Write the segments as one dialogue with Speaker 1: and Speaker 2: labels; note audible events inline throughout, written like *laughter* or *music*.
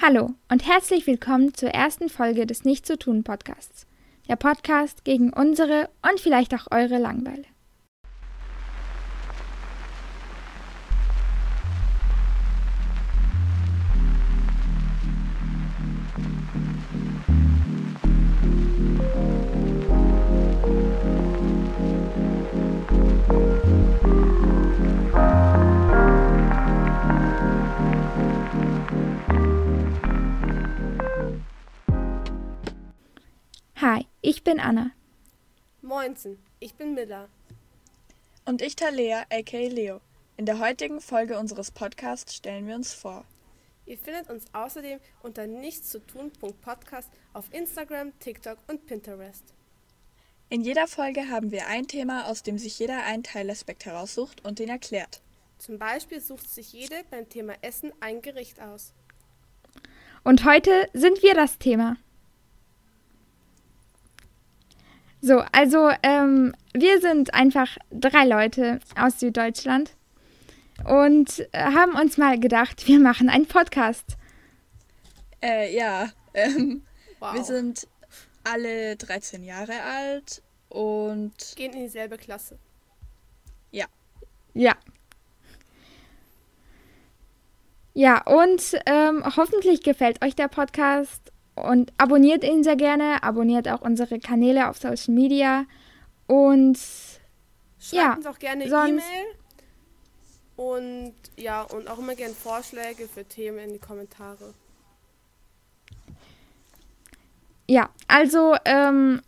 Speaker 1: Hallo und herzlich willkommen zur ersten Folge des Nicht zu tun Podcasts. Der Podcast gegen unsere und vielleicht auch eure Langweile. Ich bin Anna.
Speaker 2: Moinsen, ich bin Miller.
Speaker 3: Und ich Talea, aka Leo. In der heutigen Folge unseres Podcasts stellen wir uns vor.
Speaker 2: Ihr findet uns außerdem unter nichtszutun.podcast auf Instagram, TikTok und Pinterest.
Speaker 3: In jeder Folge haben wir ein Thema, aus dem sich jeder einen Teilaspekt heraussucht und den erklärt.
Speaker 2: Zum Beispiel sucht sich jede beim Thema Essen ein Gericht aus.
Speaker 1: Und heute sind wir das Thema. So, also ähm, wir sind einfach drei Leute aus Süddeutschland und äh, haben uns mal gedacht, wir machen einen Podcast.
Speaker 3: Äh, ja, *laughs* ähm,
Speaker 2: Wow.
Speaker 3: wir sind alle 13 Jahre alt und
Speaker 2: Gehen in dieselbe Klasse.
Speaker 1: Ja. Ja, und ähm, hoffentlich gefällt euch der Podcast und abonniert ihn sehr gerne, abonniert auch unsere Kanäle auf Social Media und
Speaker 2: Schreibt
Speaker 1: Ja,
Speaker 2: uns auch gerne E-Mail. Und ja, und auch immer gerne Vorschläge für Themen in die Kommentare.
Speaker 1: ja, also ähm,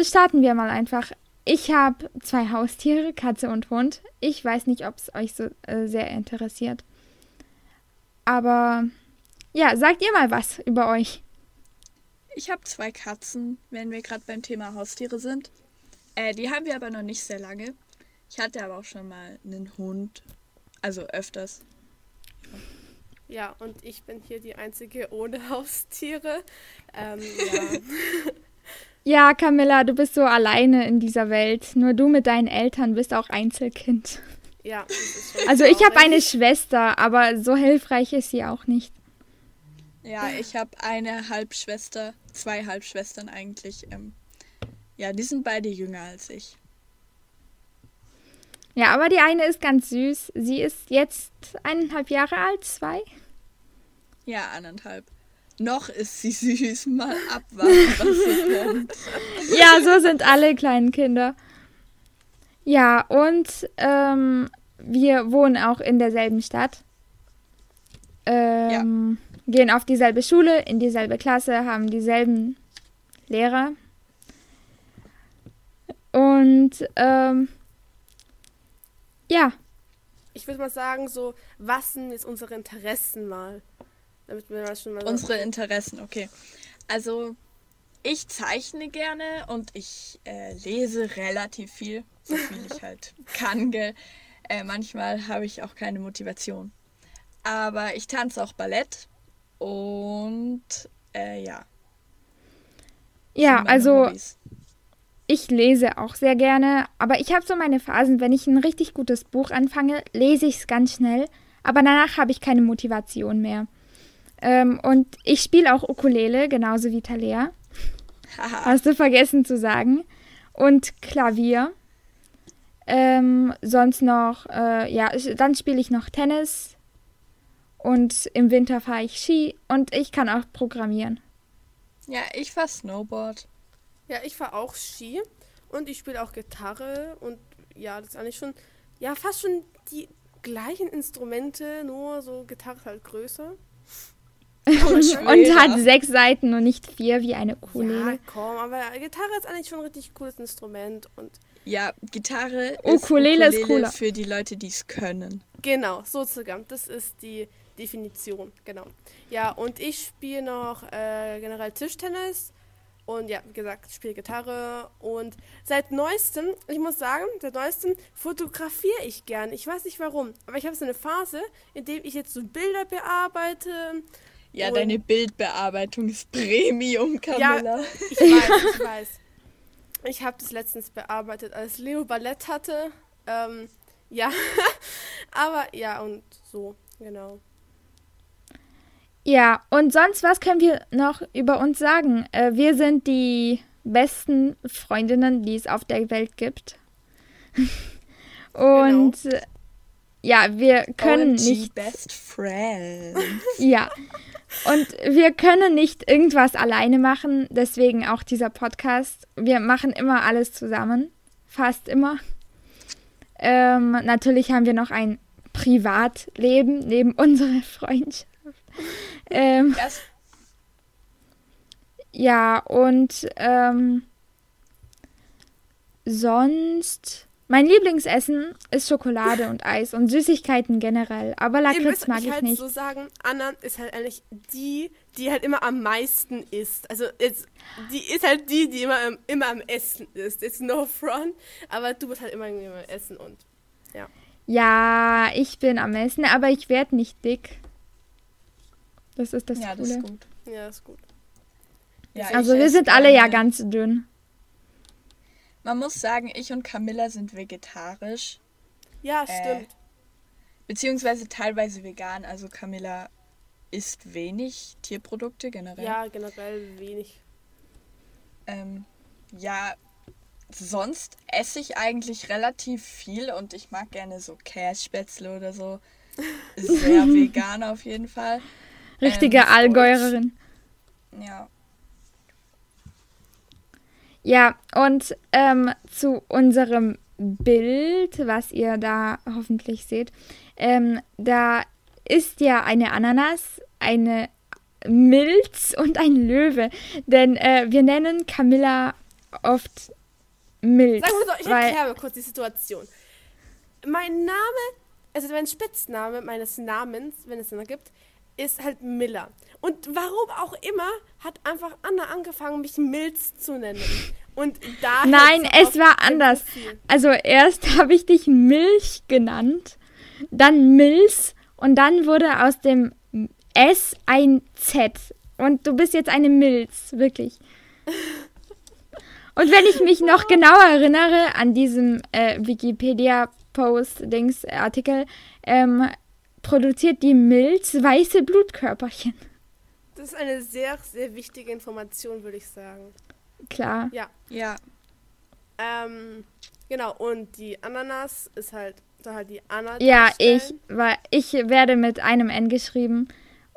Speaker 1: starten wir mal einfach. Ich habe zwei Haustiere, Katze und Hund. Ich weiß nicht, ob es euch so äh, sehr interessiert. Aber ja, sagt ihr mal was über euch.
Speaker 3: Ich habe zwei Katzen, wenn wir gerade beim Thema Haustiere sind. Äh, die haben wir aber noch nicht sehr lange. Ich hatte aber auch schon mal einen Hund, also öfters.
Speaker 2: Ja, und ich bin hier die Einzige ohne *laughs* Haustiere. Ähm, ja. *laughs*
Speaker 1: Ja, Camilla, du bist so alleine in dieser Welt. Nur du mit deinen Eltern bist auch Einzelkind.
Speaker 2: ja, das ist schon
Speaker 1: Also ich habe eine Schwester, aber so hilfreich ist sie auch nicht.
Speaker 3: Ja, ich habe eine Halbschwester, zwei Halbschwestern eigentlich. Ähm, ja, die sind beide jünger als ich.
Speaker 1: Ja, aber die eine ist ganz süß. Sie ist jetzt eineinhalb Jahre alt, zwei.
Speaker 3: Ja, anderthalb. Noch ist sie *laughs* süß. Mal abwarten, was kommt. *laughs*
Speaker 1: Ja, so sind alle kleinen Kinder. Ja, und ähm, wir wohnen auch in derselben Stadt. Ähm, Gehen auf dieselbe Schule, in dieselbe Klasse, haben dieselben Lehrer. Und ähm, ja,
Speaker 2: Ich würde mal sagen, so, was sind jetzt unsere Interessen mal? Damit wir mal schon mal
Speaker 3: Unsere Interessen, okay. Also, ich zeichne gerne und ich äh, lese relativ viel, so viel ich halt *laughs* kann. Gell? Äh, manchmal habe ich auch keine Motivation. Aber ich tanze auch Ballett und äh, ja.
Speaker 1: ja, also
Speaker 3: Hobbys.
Speaker 1: Ich lese auch sehr gerne, aber ich habe so meine Phasen, wenn ich ein richtig gutes Buch anfange, lese ich es ganz schnell, aber danach habe ich keine Motivation mehr. Ähm, und ich spiele auch Ukulele, genauso wie Talea. Hast du vergessen zu sagen. Und Klavier. Ähm, sonst noch, äh, ja, dann spiele ich noch Tennis. Und im Winter fahre ich Ski und ich kann auch programmieren.
Speaker 3: ja, ich fahr Snowboard.
Speaker 2: Ja, ich fahre auch Ski und ich spiele auch Gitarre und ja, das ist eigentlich schon, ja, fast schon die gleichen Instrumente, nur so Gitarre ist halt größer. *laughs*
Speaker 1: Und hat sechs Seiten und nicht vier wie eine Ukulele.
Speaker 2: Ja, komm, aber Gitarre ist eigentlich schon ein richtig cooles Instrument und
Speaker 3: Ja, Gitarre
Speaker 1: Ukulele ist
Speaker 3: ist Ukulele
Speaker 1: cooler.
Speaker 3: für die Leute, die es können.
Speaker 2: genau, sozusagen, das ist die Definition, genau. Ja, und ich spiele noch äh, generell Tischtennis und ja, wie gesagt, ich spiele Gitarre und seit neuestem, ich muss sagen, seit neuestem fotografiere ich gern. Ich weiß nicht warum, aber ich habe so eine Phase, in der ich jetzt so Bilder bearbeite.
Speaker 3: Ja, deine Bildbearbeitung ist Premium, Camilla.
Speaker 2: Ich weiß, ich *laughs* weiß. Ich habe das letztens bearbeitet, als Leo Ballett hatte. Ähm, ja, *laughs* aber ja, und so, genau.
Speaker 1: Ja, und sonst, was können wir noch über uns sagen? Äh, wir sind die besten Freundinnen, die es auf der Welt gibt. und genau. ja, wir können OMG nicht.
Speaker 3: Best Friends. *laughs*
Speaker 1: ja. Und wir können nicht irgendwas alleine machen, deswegen auch dieser Podcast. Wir machen immer alles zusammen, fast immer. Ähm, natürlich haben wir noch ein Privatleben neben unserer Freundschaft. Ähm, ja, und ähm, sonst mein Lieblingsessen ist Schokolade und Eis und Süßigkeiten generell. Aber Lakritz mag ich, ich
Speaker 2: halt
Speaker 1: nicht.
Speaker 2: so sagen, Anna ist halt eigentlich die, die halt immer am meisten isst. Also jetzt, die ist halt die, die immer, immer am Essen ist. It's no front, aber du bist halt immer am Essen und ja.
Speaker 1: Ja, ich bin am Essen, aber ich werde nicht dick. Das ist das
Speaker 3: ja,
Speaker 1: Coole.
Speaker 3: Das ist gut.
Speaker 2: Ja, das ist gut.
Speaker 1: Ja, also wir sind alle ja ganz dünn.
Speaker 3: Man muss sagen, ich und Camilla sind vegetarisch.
Speaker 2: Ja, äh, stimmt.
Speaker 3: Beziehungsweise teilweise vegan. Also Camilla isst wenig Tierprodukte generell.
Speaker 2: Ja, generell wenig.
Speaker 3: Ähm, ja, sonst esse ich eigentlich relativ viel und ich mag gerne so Kässpätzle oder so. *laughs* Sehr vegan auf jeden Fall.
Speaker 1: Richtige ähm, Allgäuerin.
Speaker 3: Ja.
Speaker 1: Ja, und ähm, zu unserem Bild, was ihr da hoffentlich seht, ähm, da ist ja eine Ananas, eine Milz und ein Löwe. Denn äh, wir nennen Camilla oft Milz.
Speaker 2: Sagen wir so, ich erkläre kurz die Situation. Mein Name, also mein Spitzname meines Namens, wenn es einen gibt, ist halt Miller. Und warum auch immer hat einfach Anna angefangen, mich Milz zu nennen. Und da
Speaker 1: Nein, es war anders. Also erst *laughs* habe ich dich Milch genannt, dann Milz und dann wurde aus dem S ein Z. Und du bist jetzt eine Milz, wirklich. Und wenn ich mich *laughs* noch genau erinnere an diesem äh, Wikipedia-Post-Dings-Artikel, ähm, produziert die Milz weiße Blutkörperchen.
Speaker 2: Das ist eine sehr, sehr wichtige Information, würde ich sagen.
Speaker 1: Klar.
Speaker 2: Ja.
Speaker 3: Ja.
Speaker 2: Ähm, genau, und die Ananas ist halt, da halt die Anna.
Speaker 1: Ja, ich, weil ich werde mit einem N geschrieben.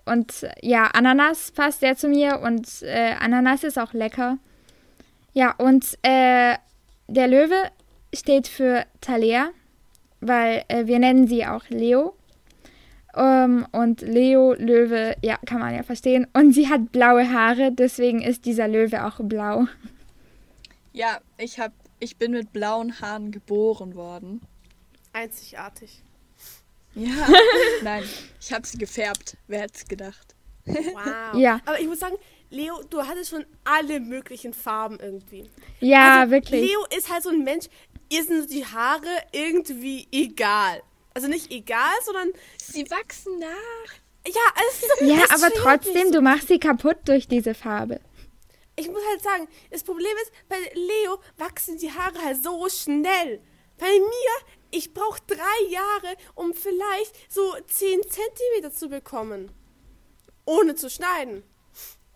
Speaker 1: Und ja, Ananas passt sehr zu mir und äh, Ananas ist auch lecker. Ja, und äh, der Löwe steht für Talea, weil äh, wir nennen sie auch Leo. Um, und Leo, Löwe, ja, kann man ja verstehen. Und sie hat blaue Haare, deswegen ist dieser Löwe auch blau.
Speaker 3: Ja, ich, hab, ich bin mit blauen Haaren geboren worden.
Speaker 2: Einzigartig.
Speaker 3: Ja, *laughs* nein, ich habe sie gefärbt. Wer hätte es gedacht?
Speaker 2: Wow.
Speaker 1: Ja.
Speaker 2: Aber ich muss sagen, Leo, du hattest schon alle möglichen Farben irgendwie.
Speaker 1: Ja,
Speaker 2: also,
Speaker 1: wirklich.
Speaker 2: Leo ist halt so ein Mensch, ihr sind die Haare irgendwie egal. Also nicht egal, sondern
Speaker 3: sie wachsen nach.
Speaker 2: Ja, also
Speaker 1: ja, aber trotzdem, du machst sie kaputt durch diese Farbe.
Speaker 2: Ich muss halt sagen, das Problem ist, bei Leo wachsen die Haare halt so schnell. Bei mir, ich brauche drei Jahre, um vielleicht so 10 Zentimeter zu bekommen. Ohne zu schneiden.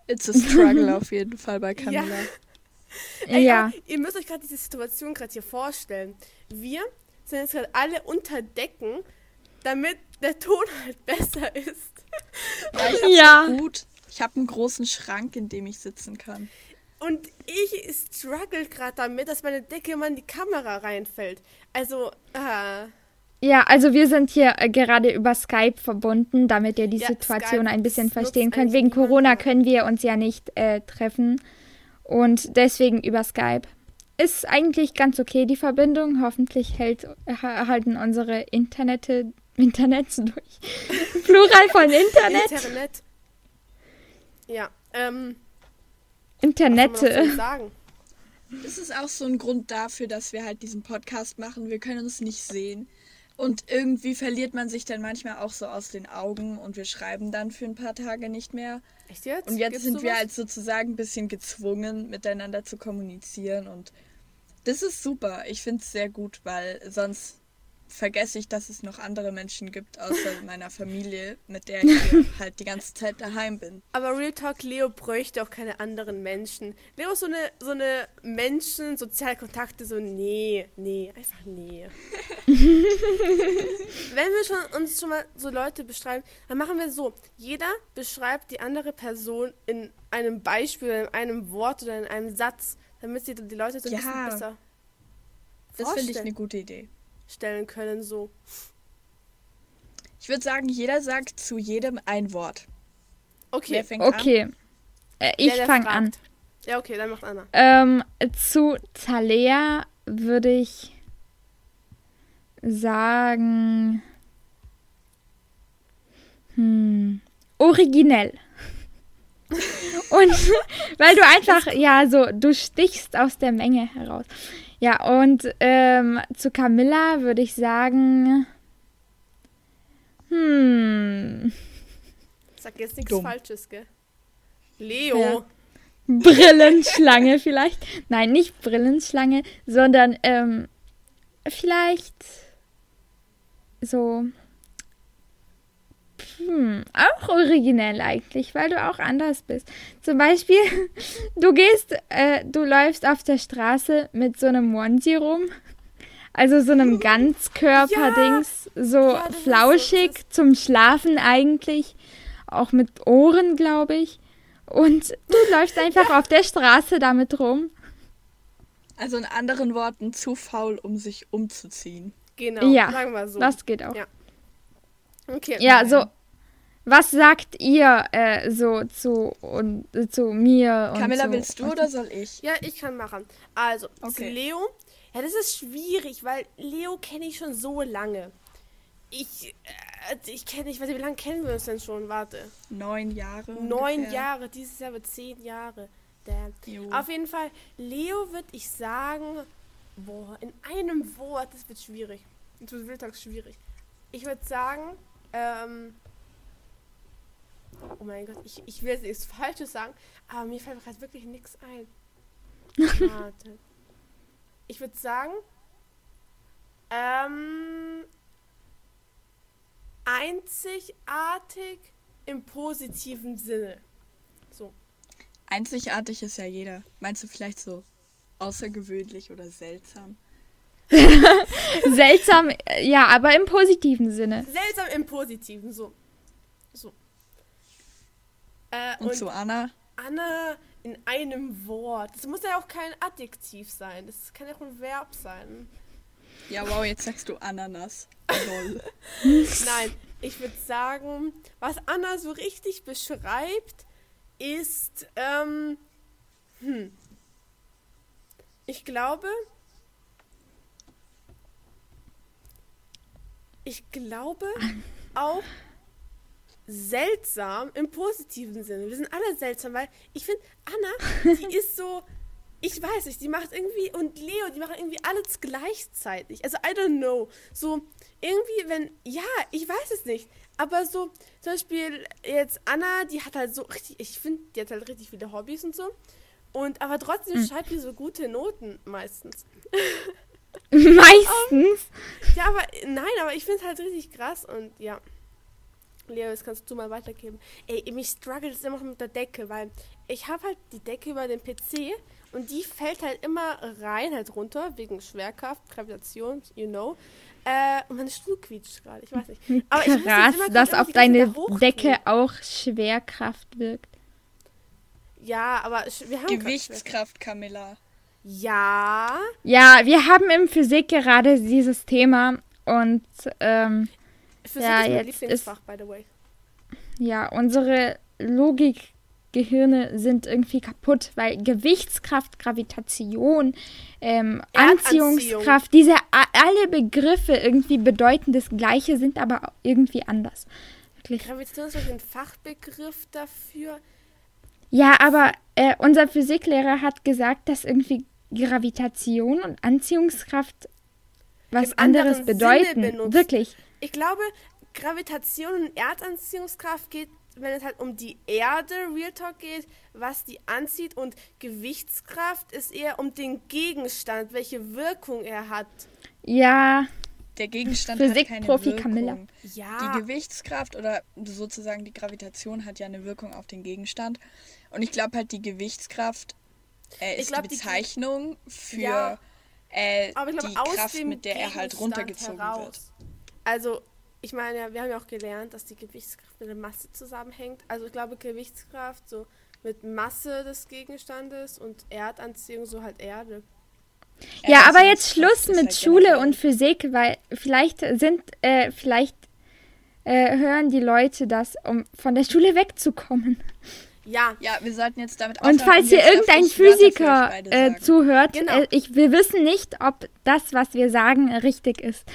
Speaker 3: It's a struggle *laughs* auf jeden Fall bei Camilla. Ja.
Speaker 2: Ey, ja. Ihr müsst euch gerade diese Situation gerade hier vorstellen. Wir sind jetzt gerade alle unter Decken, damit der Ton halt besser ist.
Speaker 3: Ja, ich ja. gut. Ich habe einen großen Schrank, in dem ich sitzen kann.
Speaker 2: Und ich struggle gerade damit, dass meine Decke immer in die Kamera reinfällt. Also, äh.
Speaker 1: Ja, also wir sind hier äh, gerade über Skype verbunden, damit ihr die ja, Situation Skype, ein bisschen verstehen könnt. Wegen Corona können wir uns ja nicht äh, treffen. Und deswegen über Skype ist eigentlich ganz okay, die Verbindung. Hoffentlich hält, halten unsere Internete, Internets durch. *laughs* Plural von Internet.
Speaker 2: Internet. Ja, ähm.
Speaker 1: Internette.
Speaker 3: Das ist auch so ein Grund dafür, dass wir halt diesen Podcast machen. Wir können uns nicht sehen. Und irgendwie verliert man sich dann manchmal auch so aus den Augen und wir schreiben dann für ein paar Tage nicht mehr.
Speaker 2: Echt jetzt?
Speaker 3: Und jetzt Gibt's sind sowas? wir halt sozusagen ein bisschen gezwungen, miteinander zu kommunizieren und das ist super. Ich finde es sehr gut, weil sonst vergesse ich, dass es noch andere Menschen gibt, außer *laughs* meiner Familie, mit der ich *laughs* halt die ganze Zeit daheim bin.
Speaker 2: Aber Real Talk, Leo bräuchte auch keine anderen Menschen. Leo ist so eine, so eine Menschen, Sozialkontakte, so nee, nee, einfach nee. *laughs* Wenn wir schon uns schon mal so Leute beschreiben, dann machen wir so. Jeder beschreibt die andere Person in einem Beispiel, in einem Wort oder in einem Satz, damit sie die Leute so ein
Speaker 3: Ja.
Speaker 2: bisschen besser
Speaker 3: Das finde ich eine gute Idee.
Speaker 2: stellen können. So.
Speaker 3: Ich würde sagen, jeder sagt zu jedem ein Wort.
Speaker 2: Okay.
Speaker 3: Wer fängt an?
Speaker 1: Okay. Äh, ich fange an.
Speaker 2: Ja, okay, dann macht Anna.
Speaker 1: Ähm, zu Talea würde ich sagen. Hm, originell. Und *laughs* weil du einfach, ja, so, du stichst aus der Menge heraus. Ja, und ähm, zu Camilla würde ich sagen. Hm.
Speaker 2: Sag jetzt nichts
Speaker 3: Dumm.
Speaker 2: Falsches, gell? Leo.
Speaker 1: Ja. Brillenschlange vielleicht. Nein, nicht Brillenschlange, sondern ähm, vielleicht so. Hm, auch originell eigentlich, weil du auch anders bist. Zum Beispiel, *laughs* du gehst, äh, du läufst auf der Straße mit so einem Onesie rum. Also so einem *laughs* Ganzkörper-Dings. So
Speaker 2: Ja, so-
Speaker 1: flauschig
Speaker 2: das-
Speaker 1: zum Schlafen eigentlich. Auch mit Ohren, glaube ich. Und du läufst einfach *laughs* auf der Straße damit rum.
Speaker 3: Also in anderen Worten, zu faul, um sich umzuziehen.
Speaker 2: Genau,
Speaker 1: Ja,
Speaker 2: sagen wir so.
Speaker 1: Das geht auch.
Speaker 2: Ja. Okay.
Speaker 1: Ja, so. Was sagt ihr äh, so zu, und, äh, zu mir? Und
Speaker 3: Camilla,
Speaker 1: zu,
Speaker 3: willst du oder soll ich?
Speaker 2: Ja, ich kann machen. Also, zu
Speaker 3: Okay.
Speaker 2: Leo. Ja, das ist schwierig, weil Leo kenne ich schon so lange. Ich, äh, ich kenne, ich weiß nicht, wie lange kennen wir uns denn schon? Warte.
Speaker 3: Neun Jahre.
Speaker 2: Neun
Speaker 3: ungefähr.
Speaker 2: Jahre, dieses Jahr wird zehn Jahre. Damn.
Speaker 3: Jo.
Speaker 2: Auf jeden Fall, Leo würde ich sagen, boah, in einem Wort, das wird schwierig. Das wird Wildtags schwierig. Ich würde sagen, ähm, oh mein Gott, ich, ich will jetzt nichts Falsches sagen, aber mir fällt gerade wirklich nichts ein. Warte. *laughs* Ich würde sagen, ähm, einzigartig im positiven Sinne. So.
Speaker 3: Einzigartig ist ja jeder. Meinst du vielleicht so außergewöhnlich oder seltsam? *laughs*
Speaker 1: Seltsam, ja, aber im positiven Sinne.
Speaker 2: Seltsam im Positiven, so. So. Äh,
Speaker 3: Und,
Speaker 2: und
Speaker 3: zu Anna?
Speaker 2: Anna in einem Wort. Das muss ja auch kein Adjektiv sein. Das kann ja auch ein Verb sein.
Speaker 3: Ja, wow, jetzt sagst du Ananas. *laughs*
Speaker 2: Nein, ich würde sagen, was Anna so richtig beschreibt, ist, ähm, hm. Ich glaube, ich glaube auch seltsam im positiven Sinne. Wir sind alle seltsam, weil ich finde, Anna, die *laughs* ist so, ich weiß nicht, die macht irgendwie, und Leo, die machen irgendwie alles gleichzeitig. Also, I don't know. So, irgendwie, wenn, ja, ich weiß es nicht. Aber so, zum Beispiel jetzt Anna, die hat halt so richtig, ich finde, die hat halt richtig viele Hobbys und so. Und aber trotzdem schreibt die so gute Noten meistens. *laughs* *laughs*
Speaker 1: Meistens.
Speaker 2: Ja, aber nein, aber ich finde es halt richtig krass und ja. Leo, das kannst du mal weitergeben. Ey, mich struggelt es immer mit der Decke, weil ich habe halt die Decke über den PC und die fällt halt immer rein, halt runter, wegen Schwerkraft, Gravitation, you know. Äh, und mein Stuhl quietscht gerade, ich weiß nicht. *laughs* Aber ich
Speaker 1: Krass,
Speaker 2: immer
Speaker 1: dass auf deine
Speaker 2: hochtun.
Speaker 1: Decke auch Schwerkraft wirkt.
Speaker 2: Ja, aber wir haben
Speaker 3: Gewichtskraft, Camilla.
Speaker 2: Ja.
Speaker 1: Ja, wir haben im Physik gerade dieses Thema und ähm,
Speaker 2: Physik
Speaker 1: Ja,
Speaker 2: ist mein
Speaker 1: jetzt
Speaker 2: Lieblingsfach, by the way.
Speaker 1: ja, unsere Logikgehirne sind irgendwie kaputt, weil Gewichtskraft, Gravitation, ähm. Anziehungskraft, diese alle Begriffe irgendwie bedeuten das Gleiche, sind aber irgendwie anders. Wirklich.
Speaker 2: Gravitation ist ein Fachbegriff dafür.
Speaker 1: Ja, aber äh, unser Physiklehrer hat gesagt, dass irgendwie Gravitation und Anziehungskraft was
Speaker 2: Im
Speaker 1: anderes bedeuten. Wirklich.
Speaker 2: Ich glaube, Gravitation und Erdanziehungskraft geht, wenn es halt um die Erde, Real Talk geht, was die anzieht und Gewichtskraft ist eher um den Gegenstand, welche Wirkung er hat.
Speaker 1: Ja,
Speaker 3: der Gegenstand
Speaker 1: Physik
Speaker 3: hat keine
Speaker 1: Profi
Speaker 3: Wirkung.
Speaker 1: Camilla.
Speaker 2: Ja.
Speaker 3: Die Gewichtskraft oder sozusagen die Gravitation hat ja eine Wirkung auf den Gegenstand. Und ich glaube halt, die Gewichtskraft äh,
Speaker 2: Ich
Speaker 3: ist
Speaker 2: glaub,
Speaker 3: die
Speaker 2: die-
Speaker 3: Bezeichnung für
Speaker 2: Ja.
Speaker 3: äh,
Speaker 2: Aber ich
Speaker 3: die Kraft,
Speaker 2: dem
Speaker 3: mit der er halt runtergezogen
Speaker 2: heraus.
Speaker 3: wird.
Speaker 2: Also, ich meine, ja, wir haben ja auch gelernt, dass die Gewichtskraft mit der Masse zusammenhängt. Also, ich glaube, Gewichtskraft so mit Masse des Gegenstandes und Erdanziehung so halt Erde.
Speaker 1: Ja, aber jetzt Schluss mit
Speaker 3: halt
Speaker 1: Schule und Physik, weil vielleicht sind, äh, vielleicht äh, hören die Leute das, um von der Schule wegzukommen.
Speaker 2: Ja,
Speaker 3: Ja, wir sollten jetzt damit
Speaker 1: Und
Speaker 3: aufhören.
Speaker 1: falls hier irgendein Physiker äh, zuhört,
Speaker 2: Genau.
Speaker 1: äh, ich, wir wissen nicht, ob das, was wir sagen, richtig ist.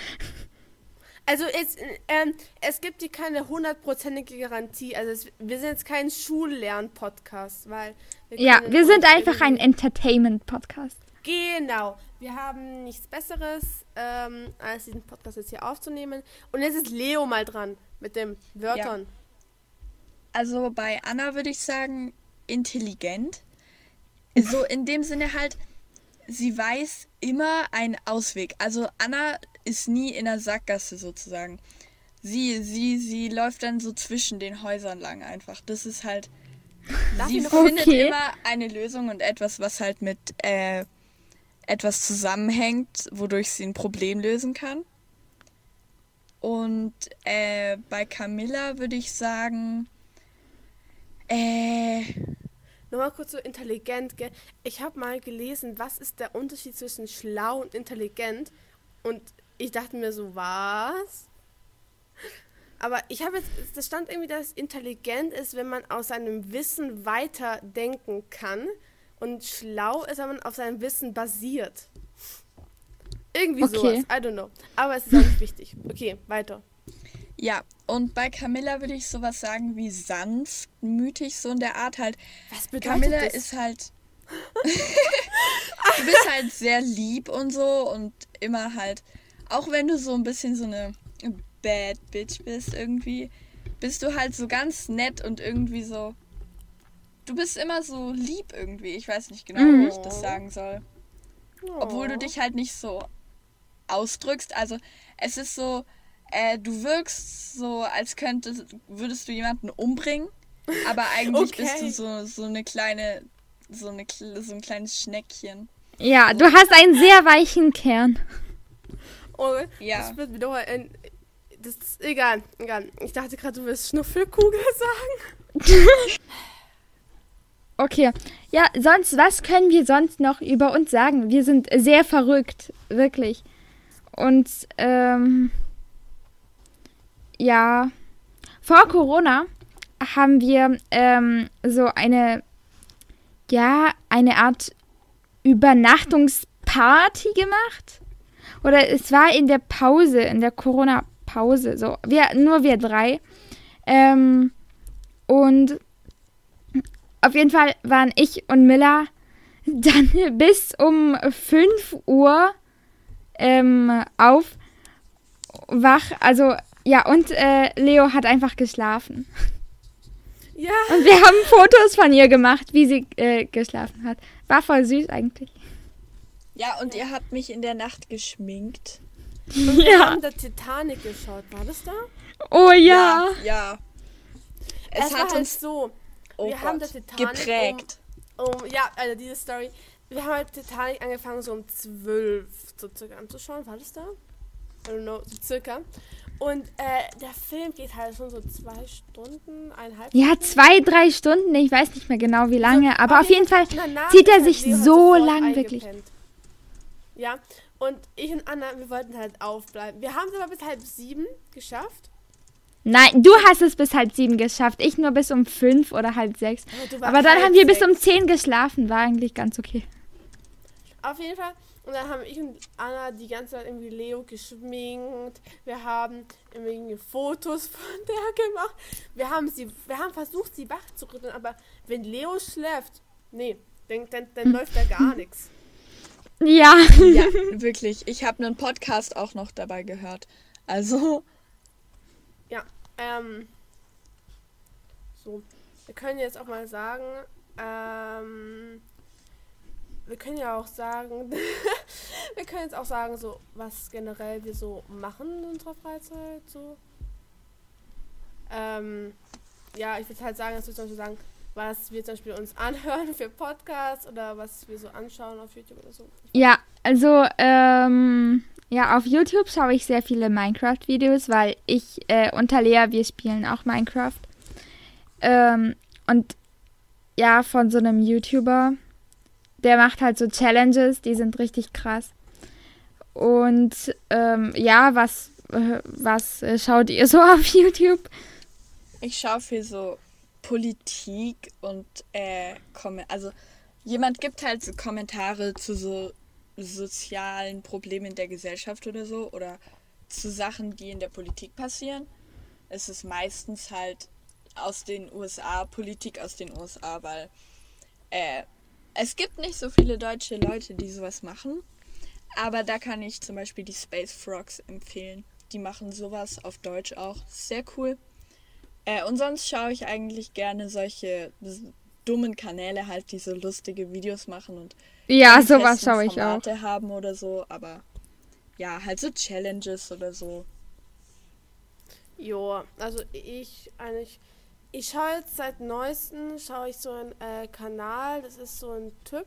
Speaker 2: also es, ähm, es gibt hier keine hundertprozentige Garantie. Also es, wir sind jetzt kein Schullern-Podcast, weil
Speaker 1: Ja,
Speaker 2: können
Speaker 1: wir sind einfach ein Entertainment-Podcast.
Speaker 2: Genau. Wir haben nichts Besseres, ähm, als diesen Podcast jetzt hier aufzunehmen. Und jetzt ist Leo mal dran mit den Wörtern.
Speaker 3: Also bei Anna würde ich sagen, intelligent. So in dem Sinne halt, sie weiß immer einen Ausweg. Also Anna ist nie in der Sackgasse sozusagen. Sie, sie, sie läuft dann so zwischen den Häusern lang einfach. Das ist halt.
Speaker 2: Darf
Speaker 3: sie findet
Speaker 1: Okay.
Speaker 3: immer eine Lösung und etwas, was halt mit äh, etwas zusammenhängt, wodurch sie ein Problem lösen kann. Und äh, bei Camilla würde ich sagen, äh,
Speaker 2: Nochmal kurz so intelligent, gell? Ich habe mal gelesen, was ist der Unterschied zwischen schlau und intelligent? Und ich dachte mir so, was? Aber ich habe jetzt, das stand irgendwie, dass intelligent ist, wenn man aus seinem Wissen weiter denken kann. Und schlau ist, wenn man auf seinem Wissen basiert. Irgendwie
Speaker 1: Okay.
Speaker 2: sowas, I don't know. Aber es ist auch nicht wichtig. Okay, weiter.
Speaker 3: Ja, und bei Camilla würde ich sowas sagen wie sanftmütig, so in der Art halt.
Speaker 2: Was bedeutet
Speaker 3: Camilla
Speaker 2: das?
Speaker 3: ist halt. *laughs* du bist halt sehr lieb und so und immer halt, auch wenn du so ein bisschen so eine Bad Bitch bist irgendwie, bist du halt so ganz nett und irgendwie so. Du bist immer so lieb irgendwie. Ich weiß nicht genau, wie ich das sagen soll. Obwohl du dich halt nicht so ausdrückst. Also es ist so, äh, du wirkst so, als könntest, würdest du jemanden umbringen, aber *laughs* eigentlich bist du
Speaker 2: Okay.
Speaker 3: so, so eine kleine, so, eine, so ein kleines Schneckchen.
Speaker 1: Ja, du hast einen sehr weichen Kern.
Speaker 2: Oh,
Speaker 3: Ja.
Speaker 2: Das wird wieder ein. Das ist egal, egal. Ich dachte gerade, du willst Schnuffelkugel *laughs* sagen. *laughs*
Speaker 1: Okay. Ja, sonst, was können wir sonst noch über uns sagen? Wir sind sehr verrückt, wirklich. Und, ähm, ja, vor Corona haben wir ähm, so eine, ja, eine Art Übernachtungsparty gemacht. Oder es war in der Pause, in der Corona-Pause, so. Wir, nur wir drei. Ähm, und auf jeden Fall waren ich und Miller *laughs* dann bis um 5 Uhr ähm, auf wach. Also, ja, und äh, Leo hat einfach geschlafen.
Speaker 2: Ja.
Speaker 1: Und wir haben Fotos von ihr gemacht, wie sie äh, geschlafen hat. War voll süß eigentlich.
Speaker 3: Ja, und ihr habt mich in der Nacht geschminkt. *laughs*
Speaker 2: Wir
Speaker 1: Ja.
Speaker 2: haben der Titanic geschaut. War das da?
Speaker 1: Oh ja.
Speaker 3: Ja. Es,
Speaker 2: Es, war
Speaker 3: hat
Speaker 2: halt
Speaker 3: uns
Speaker 2: so.
Speaker 3: oh
Speaker 2: wir haben
Speaker 3: Gott,
Speaker 2: der Titanic
Speaker 3: geprägt.
Speaker 2: Um, um, ja, also diese Story. Wir haben halt Titanic angefangen, so um 12 so circa anzuschauen. War das da? I don't know, so circa. Und äh, der Film geht halt schon so zwei Stunden, eineinhalb
Speaker 1: Ja,
Speaker 2: Stunden.
Speaker 1: zwei, drei Stunden. Ich weiß nicht mehr genau, wie lange. Aber auf jeden Fall zieht er sich
Speaker 2: halt
Speaker 1: so lang wirklich.
Speaker 2: Ja, und ich und Anna, wir wollten halt aufbleiben. Wir haben es aber bis halb sieben geschafft.
Speaker 1: Nein, du hast es bis halb sieben geschafft. Ich nur bis um fünf oder halb sechs.
Speaker 2: Aber,
Speaker 1: Aber dann
Speaker 2: halb
Speaker 1: haben wir bis
Speaker 2: sechs.
Speaker 1: um zehn geschlafen. War eigentlich ganz okay.
Speaker 2: Auf jeden Fall. Und dann haben ich und Anna die ganze Zeit irgendwie Leo geschminkt. Wir haben irgendwie Fotos von *laughs* der gemacht. Wir haben sie, wir haben versucht, sie wach zu rütteln, aber wenn Leo schläft, nee, dann, dann, dann *laughs* läuft da gar nichts.
Speaker 1: Ja.
Speaker 3: Ja, *laughs* wirklich. Ich habe einen Podcast auch noch dabei gehört. Also,
Speaker 2: Ja, ähm. So. Wir können jetzt auch mal sagen, ähm. Wir können ja auch sagen, *laughs* wir können jetzt auch sagen, so was generell wir so machen in unserer Freizeit. So. Ähm, ja, ich würde halt sagen, dass wir zum Beispiel sagen, was wir zum Beispiel uns *laughs* anhören für Podcasts oder was wir so anschauen auf YouTube oder so.
Speaker 1: Ja, also ähm, ja, auf YouTube schaue ich sehr viele Minecraft-Videos, weil ich äh, und Lea, wir spielen auch Minecraft. Ähm, und ja, von so einem YouTuber, der macht halt so Challenges, die sind richtig krass. Und ähm, ja, was, äh, was äh, schaut ihr so *laughs* auf YouTube?
Speaker 3: Ich schaue viel so Politik und äh, also jemand gibt halt so Kommentare zu so sozialen Problemen der Gesellschaft oder so oder zu Sachen, die in der Politik passieren. Es ist meistens halt aus den USA, Politik aus den USA, weil äh, es gibt nicht so viele deutsche Leute, die sowas machen. Aber da kann ich zum Beispiel die Space Frogs empfehlen. Die machen sowas auf Deutsch auch. Sehr cool. Äh, und sonst schaue ich eigentlich gerne solche dummen Kanäle halt, die so lustige Videos machen und
Speaker 1: ja, sowas schaue ich auch.
Speaker 3: haben oder so, aber ja, halt so Challenges oder so.
Speaker 2: Jo, also ich eigentlich ich schaue jetzt seit neuestem schaue ich so einen äh, Kanal, das ist so ein Typ,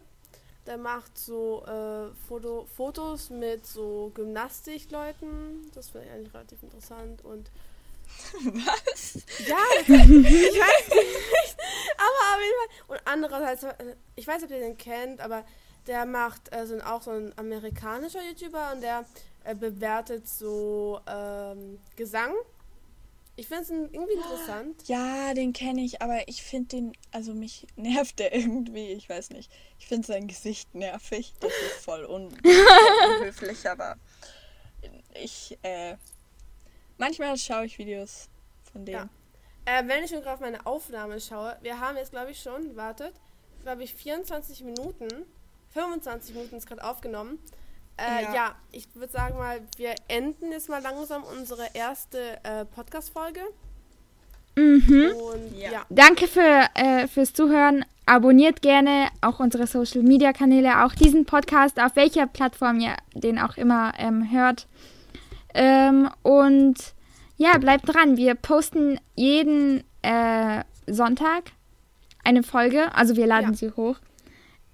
Speaker 2: der macht so äh, Foto, Fotos mit so Gymnastikleuten. Das finde ich eigentlich relativ interessant und
Speaker 3: was?
Speaker 2: Ja, ich weiß nicht. *laughs* Aber auf jeden Fall. Und andererseits, äh, ich weiß nicht, ob ihr den kennt, aber der macht also auch so ein amerikanischer YouTuber und der äh, bewertet so ähm, Gesang ich finde es irgendwie interessant.
Speaker 3: Ja, den kenne ich, aber ich finde den, also mich *laughs* nervt der irgendwie, ich weiß nicht. Ich finde sein Gesicht nervig. Das ist voll, un voll *laughs* unhöflich, aber ich, äh, manchmal schaue ich Videos von dem. Ja.
Speaker 2: Äh, wenn ich schon gerade auf meine Aufnahme schaue, wir haben jetzt, glaube ich, schon, wartet, glaube ich, 24 Minuten, 25 Minuten ist gerade aufgenommen. Äh, ja. ja. ich würde sagen mal, wir enden jetzt mal langsam unsere erste äh, Podcast-Folge.
Speaker 1: Mhm. Und, ja. ja. Danke für, äh, fürs Zuhören. Abonniert gerne auch unsere Social Media Kanäle, auch diesen Podcast, auf welcher Plattform ihr den auch immer ähm, hört. Ähm, und ja, bleibt dran. Wir posten jeden äh, Sonntag eine Folge. Also wir laden ja. sie hoch.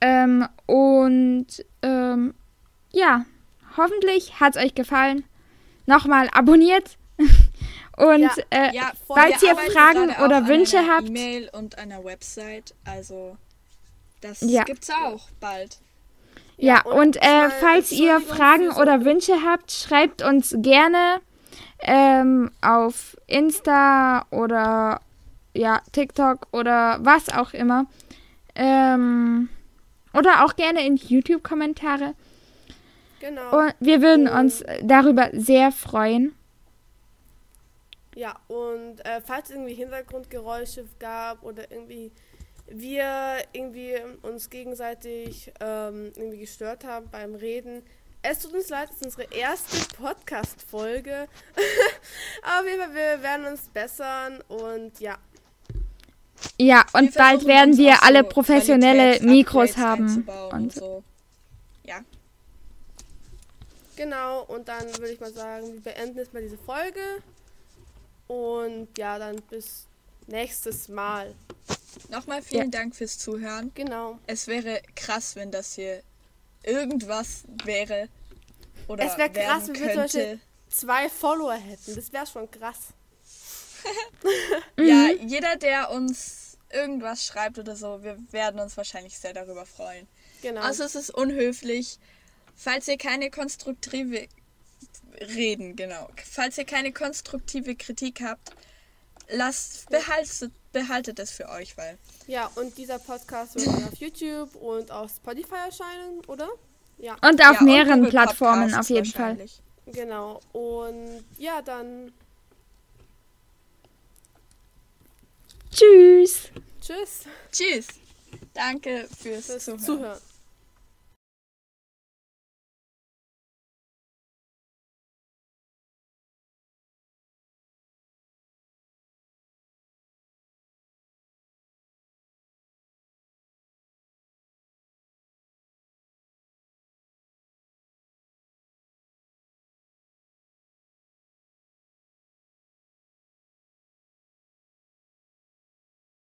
Speaker 1: Ähm, und ähm, ja, hoffentlich hat es euch gefallen. Nochmal abonniert. *laughs* und ja, äh, ja, falls ihr Fragen oder Wünsche habt.
Speaker 3: E-Mail und einer Website. Also, das ja. gibt's auch bald.
Speaker 1: Ja, und, und äh, falls ihr Fragen oder Wünsche habt, schreibt uns gerne ähm, auf Insta oder ja, TikTok oder was auch immer. Ähm, oder auch gerne in YouTube-Kommentare.
Speaker 2: Genau.
Speaker 1: Und wir würden und, uns darüber sehr freuen.
Speaker 2: Ja, und äh, falls es irgendwie Hintergrundgeräusche gab oder irgendwie wir irgendwie uns gegenseitig ähm, irgendwie gestört haben beim Reden. Es tut uns leid, es ist unsere erste Podcast-Folge. *laughs* Aber wir werden uns bessern und ja.
Speaker 1: Ja, und bald werden wir alle professionelle Mikros haben. Und so.
Speaker 2: Genau, und dann würde ich mal sagen, wir beenden jetzt mal diese Folge. Und ja, dann bis nächstes Mal.
Speaker 3: Nochmal vielen ja. Dank fürs Zuhören.
Speaker 2: Genau.
Speaker 3: Es wäre krass, wenn das hier irgendwas wäre. Oder
Speaker 2: es wäre krass, wenn wir zum Beispiel zwei Follower hätten. Das wäre schon krass. *laughs*
Speaker 3: ja, jeder, der uns irgendwas schreibt oder so, wir werden uns wahrscheinlich sehr darüber freuen. Genau. Also es ist unhöflich, Falls ihr keine konstruktive reden, genau. Falls ihr keine konstruktive Kritik habt, lasst behaltet, behaltet es für euch, weil.
Speaker 2: Ja, und dieser Podcast wird auf YouTube und auf Spotify erscheinen, oder?
Speaker 1: Ja. Und auf ja, mehreren und Plattformen auf jeden Fall.
Speaker 2: Genau. Und ja, dann.
Speaker 1: Tschüss.
Speaker 2: Tschüss.
Speaker 3: Tschüss. Danke fürs, fürs Zuhören. Zuhören.